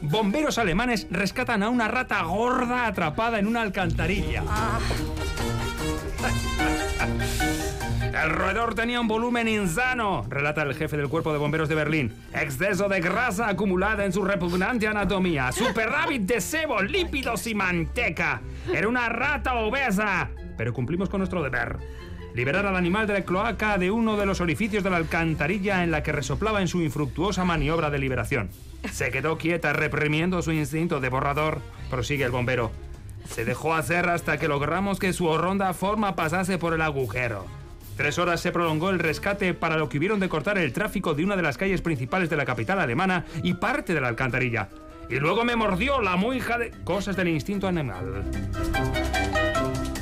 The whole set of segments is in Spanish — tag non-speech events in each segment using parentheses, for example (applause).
Bomberos alemanes rescatan a una rata gorda atrapada en una alcantarilla. (laughs) El roedor tenía un volumen insano, relata el jefe del cuerpo de bomberos de Berlín. Exceso de grasa acumulada en su repugnante anatomía. Superávit de sebo, lípidos y manteca. Era una rata obesa. Pero cumplimos con nuestro deber. Liberar al animal de la cloaca de uno de los orificios de la alcantarilla en la que resoplaba en su infructuosa maniobra de liberación. Se quedó quieta reprimiendo su instinto de borrador, prosigue el bombero. Se dejó hacer hasta que logramos que su horronda forma pasase por el agujero. Tres horas se prolongó el rescate para lo que hubieron de cortar el tráfico de una de las calles principales de la capital alemana y parte de la alcantarilla. Y luego me mordió la muija de... Cosas del instinto animal.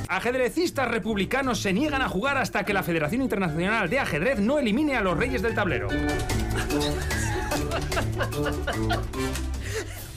Ajedrecistas republicanos se niegan a jugar hasta que la Federación Internacional de Ajedrez no elimine a los reyes del tablero.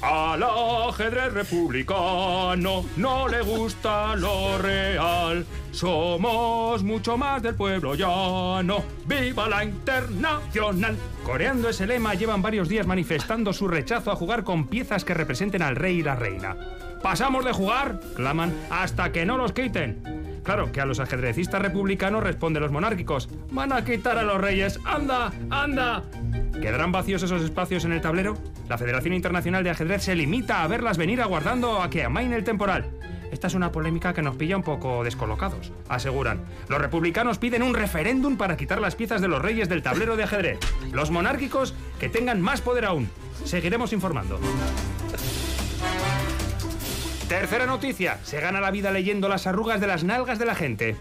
Al ajedrez republicano no le gusta lo real. Somos mucho más del pueblo llano. ¡Viva la internacional! Coreando ese lema, llevan varios días manifestando su rechazo a jugar con piezas que representen al rey y la reina. Pasamos de jugar, claman, hasta que no los quiten. Claro que a los ajedrecistas republicanos responden los monárquicos. Van a quitar a los reyes. ¡Anda! ¡Anda! ¿Quedarán vacíos esos espacios en el tablero? La Federación Internacional de Ajedrez se limita a verlas venir aguardando a que amaine el temporal. Esta es una polémica que nos pilla un poco descolocados, aseguran. Los republicanos piden un referéndum para quitar las piezas de los reyes del tablero de ajedrez. Los monárquicos que tengan más poder aún. Seguiremos informando. Tercera noticia. Se gana la vida leyendo las arrugas de las nalgas de la gente.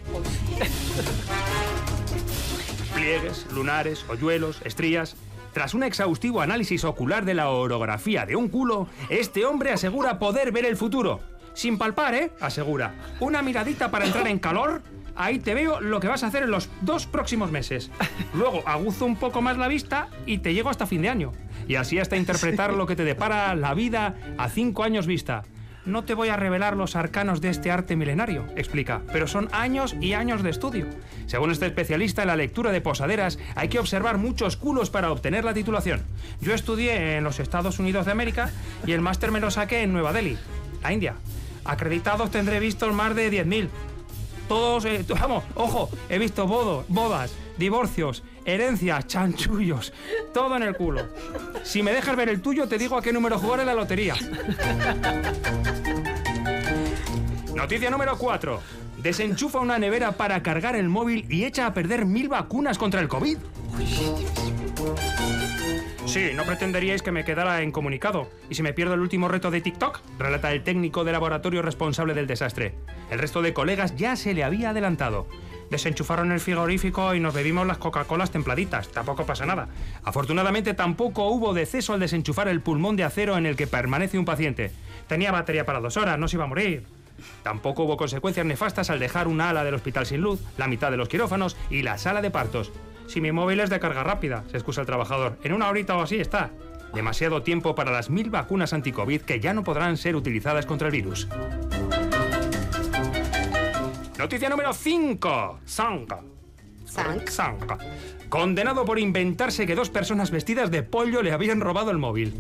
Pliegues, lunares, hoyuelos, estrías. Tras un exhaustivo análisis ocular de la orografía de un culo, este hombre asegura poder ver el futuro. Sin palpar, ¿eh? Asegura. Una miradita para entrar en calor. Ahí te veo lo que vas a hacer en los dos próximos meses. Luego aguzo un poco más la vista y te llego hasta fin de año. Y así hasta interpretar lo que te depara la vida a cinco años vista. No te voy a revelar los arcanos de este arte milenario, explica, pero son años y años de estudio. Según este especialista en la lectura de posaderas, hay que observar muchos culos para obtener la titulación. Yo estudié en los Estados Unidos de América y el máster me lo saqué en Nueva Delhi, la India. Acreditados tendré visto más de 10.000. Todos, eh, (laughs) vamos, ojo, he visto bodas, divorcios, herencias, chanchullos, todo en el culo. Si me dejas ver el tuyo, te digo a qué número jugar en la lotería. Noticia número 4. Desenchufa una nevera para cargar el móvil y echa a perder mil vacunas contra el COVID. Sí, no pretenderíais que me quedara incomunicado. ¿Y si me pierdo el último reto de TikTok? Relata el técnico de laboratorio responsable del desastre. El resto de colegas ya se le había adelantado. Desenchufaron el frigorífico y nos bebimos las Coca-Colas templaditas. Tampoco pasa nada. Afortunadamente tampoco hubo deceso al desenchufar el pulmón de acero en el que permanece un paciente. Tenía batería para dos horas, no se iba a morir. Tampoco hubo consecuencias nefastas al dejar una ala del hospital sin luz, la mitad de los quirófanos y la sala de partos. Si mi móvil es de carga rápida, se excusa el trabajador. En una horita o así está. Demasiado tiempo para las mil vacunas anti-COVID que ya no podrán ser utilizadas contra el virus. Noticia número 5. Sanka. Sank. Sanka. Condenado por inventarse que dos personas vestidas de pollo le habían robado el móvil.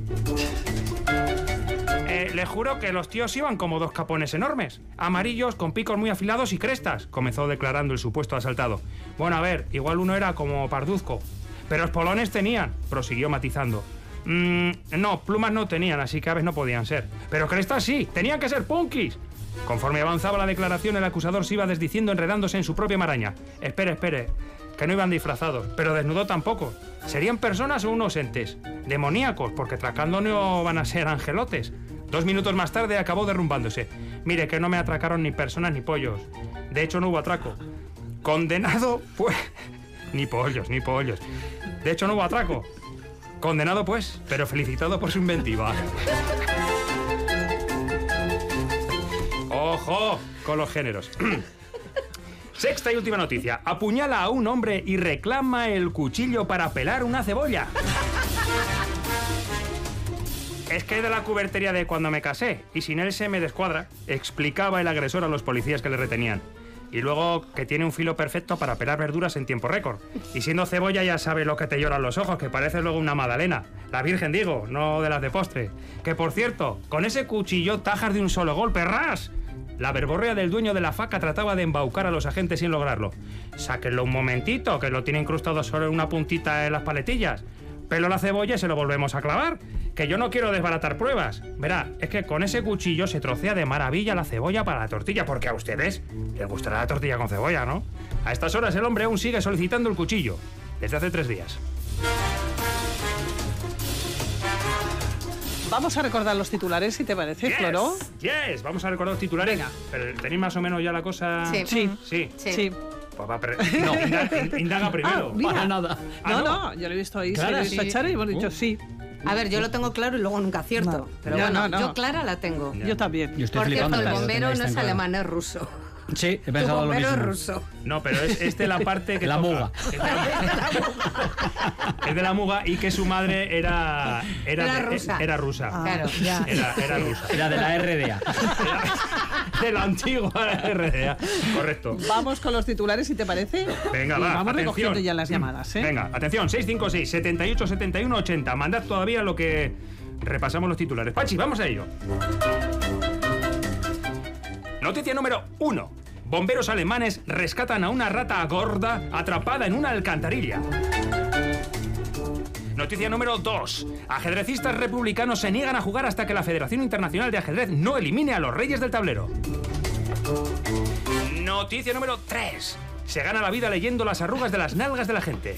Eh, le juro que los tíos iban como dos capones enormes, amarillos, con picos muy afilados y crestas, comenzó declarando el supuesto asaltado. Bueno, a ver, igual uno era como parduzco. Pero los polones tenían, prosiguió matizando. "Mm, no, plumas no tenían, así que aves no podían ser. Pero crestas sí, tenían que ser punkis. Conforme avanzaba la declaración, el acusador se iba desdiciendo enredándose en su propia maraña. Espere, espere, que no iban disfrazados, pero desnudo tampoco. ¿Serían personas o unos entes? Demoníacos, porque tracando no van a ser angelotes. Dos minutos más tarde acabó derrumbándose. Mire que no me atracaron ni personas ni pollos. De hecho, no hubo atraco. Condenado, pues... (laughs) Ni pollos, ni pollos. De hecho, no hubo atraco. Condenado, pues, pero felicitado por su inventiva. ¡Ojo! Con los géneros. (clears throat) Sexta y última noticia. Apuñala a un hombre y reclama el cuchillo para pelar una cebolla. Es que de la cubertería de cuando me casé y sin él se me descuadra, explicaba el agresor a los policías que le retenían. Y luego que tiene un filo perfecto para pelar verduras en tiempo récord. Y siendo cebolla ya sabe lo que te lloran los ojos, que parece luego una magdalena. La virgen digo, no de las de postre. Que por cierto, con ese cuchillo tajas de un solo golpe, ras. La verborrea del dueño de la faca trataba de embaucar a los agentes sin lograrlo. Sáquenlo un momentito, que lo tiene incrustado solo en una puntita en las paletillas. Pelo la cebolla se lo volvemos a clavar. Que yo no quiero desbaratar pruebas. Verá, es que con ese cuchillo se trocea de maravilla la cebolla para la tortilla, porque a ustedes les gustará la tortilla con cebolla, ¿no? A estas horas el hombre aún sigue solicitando el cuchillo. Desde hace tres días. Vamos a recordar los titulares, si te parece, Yes, Floro. Yes, vamos a recordar los titulares. Venga. Pero tenéis más o menos ya la cosa. Sí. Sí. Sí. Sí. Sí. Pues va, pre- no, indaga, in- indaga primero. Ah, mira. Para nada. Ah, no, no. no, yo lo he visto ahí, lo he visto sí. a Charo y hemos dicho Uh. sí. A ver, yo lo tengo claro y luego nunca acierto. No. Pero Ya, bueno, no, no. yo clara la tengo. Ya. Yo también. Yo estoy Por cierto, el lo bombero no tan es claro. alemán, es ruso. Sí, he Tu pensado lo bombero mismo. es ruso. No, pero es, es de la parte que La toca. muga. (laughs) Es de la, muga y que su madre era era, Era rusa. Era rusa. Claro. Ya. Era, era rusa. Era de la RDA. Era de la antigua RDA. Correcto. Vamos con los titulares, si te parece. Venga, Y va. Vamos atención. recogiendo ya las llamadas, ¿eh? Venga, atención, 656 78 71 80. Mandad todavía lo que repasamos los titulares. Pachi, vamos a ello. Noticia número 1. Bomberos alemanes rescatan a una rata gorda atrapada en una alcantarilla. Noticia número 2. Ajedrecistas republicanos se niegan a jugar hasta que la Federación Internacional de Ajedrez no elimine a los reyes del tablero. Noticia número 3. Se gana la vida leyendo las arrugas de las nalgas de la gente.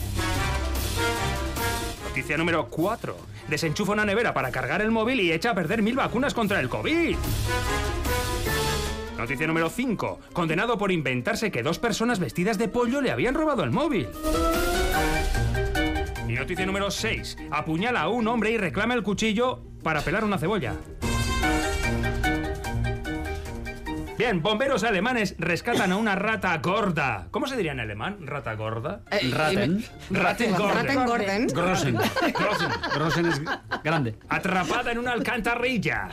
Noticia número 4. Desenchufa una nevera para cargar el móvil y echa a perder mil vacunas contra el COVID. Noticia número 5. Condenado por inventarse que dos personas vestidas de pollo le habían robado el móvil. Y noticia número 6. Apuñala a un hombre y reclama el cuchillo para pelar una cebolla. Bien, bomberos alemanes rescatan a una rata gorda. ¿Cómo se diría en alemán? ¿Rata gorda? Eh, Ratten. Ratengorden. Ratengorden. Grossen. Grossen. Grossen es grande. Atrapada en una alcantarilla.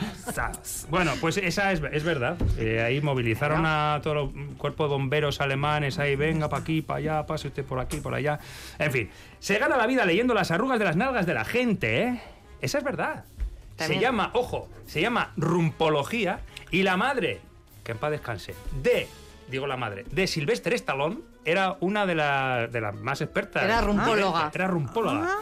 Bueno, pues esa es, es verdad. Eh, ahí movilizaron a todo el cuerpo de bomberos alemanes. Ahí, venga, para aquí, para allá, pase usted por aquí, por allá. En fin, se gana la vida leyendo las arrugas de las nalgas de la gente, ¿eh? Esa es verdad. También. Se llama, ojo, se llama rumpología y la madre, que en paz descanse, de, digo la madre, de Sylvester Stallone, era una de, la- de las más expertas. Era rumpóloga. Era rumpóloga.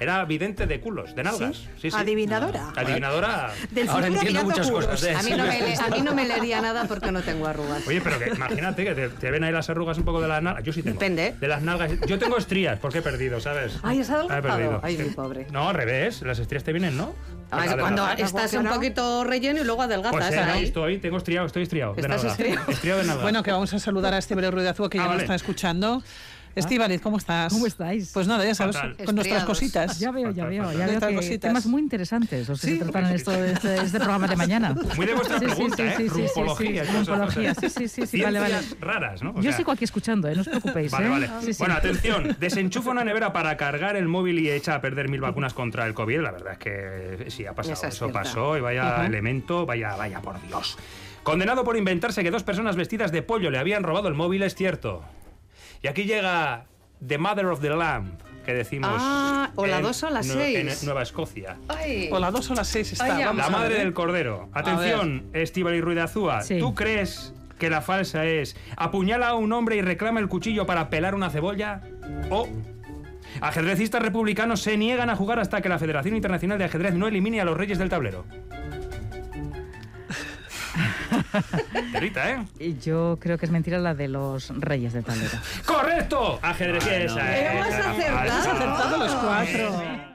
Era vidente de culos, de nalgas. Sí, sí. Adivinadora. Adivinadora. Del Ahora entiendo muchas culos. cosas. ¿eh? A mí, no me, le- a mí no me leería nada porque no tengo arrugas. Oye, pero que imagínate que te, te ven ahí las arrugas un poco de las nalgas. Yo sí tengo. Depende. De las nalgas. Yo tengo estrías porque he perdido, ¿sabes? Ay, ¿has adelgazado? He perdido. Ay, mi pobre. No, al revés. Las estrías te vienen, ¿no? Adelgazar. cuando estás un poquito relleno y luego adelgazas Pues eh, no, ahí. estoy, tengo estriado, estoy estriado. De ¿Estás nalga. estriado? Estriado de nalga. Bueno, que vamos a saludar a Estebel Ruiz de Azúa, que Ah, ya vale. nos está escuchando. Estíbaliz, ¿cómo estás? ¿Cómo estáis? Pues nada, ya sabes, Fatal. con nuestras Estriados. cositas. Ya veo, ya veo, ya veo que cositas. temas muy interesantes los que Sí. se tratan en esto, de este, este programa de mañana. Muy de vuestra Sí, sí, pregunta, sí, ¿eh? Rumpología. rumpología, cosas. sí, sí, sí, sí, vale, vale. Raras, ¿no? O Yo sigo aquí escuchando, ¿eh? no os preocupéis. Vale, ¿eh? vale. Sí, sí. Bueno, atención. Desenchufa una nevera para cargar el móvil y echa a perder mil vacunas contra el COVID. La verdad es que sí, ha pasado. Es Eso cierta. pasó y vaya elemento, vaya, vaya por Dios. Condenado por inventarse que dos personas vestidas de pollo le habían robado el móvil, es cierto. Y aquí llega The Mother of the Lamb, que decimos. Ah, o la en dos o la Nue- seis. En Nueva Escocia. Ay. O las dos o las seis está. Ay, La madre del cordero. Atención, Estíbal y Ruiz de Azúa. Sí. ¿Tú crees que la falsa es apuñala a un hombre y reclama el cuchillo para pelar una cebolla? ¿O ajedrecistas republicanos se niegan a jugar hasta que la Federación Internacional de Ajedrez no elimine a los reyes del tablero? (laughs) Terita, ¿eh? Y Yo creo que es mentira la de los reyes de tablero. ¡Correcto! Ajedrecista. Bueno. esa, Hemos acertado. falsa. Acertado los cuatro.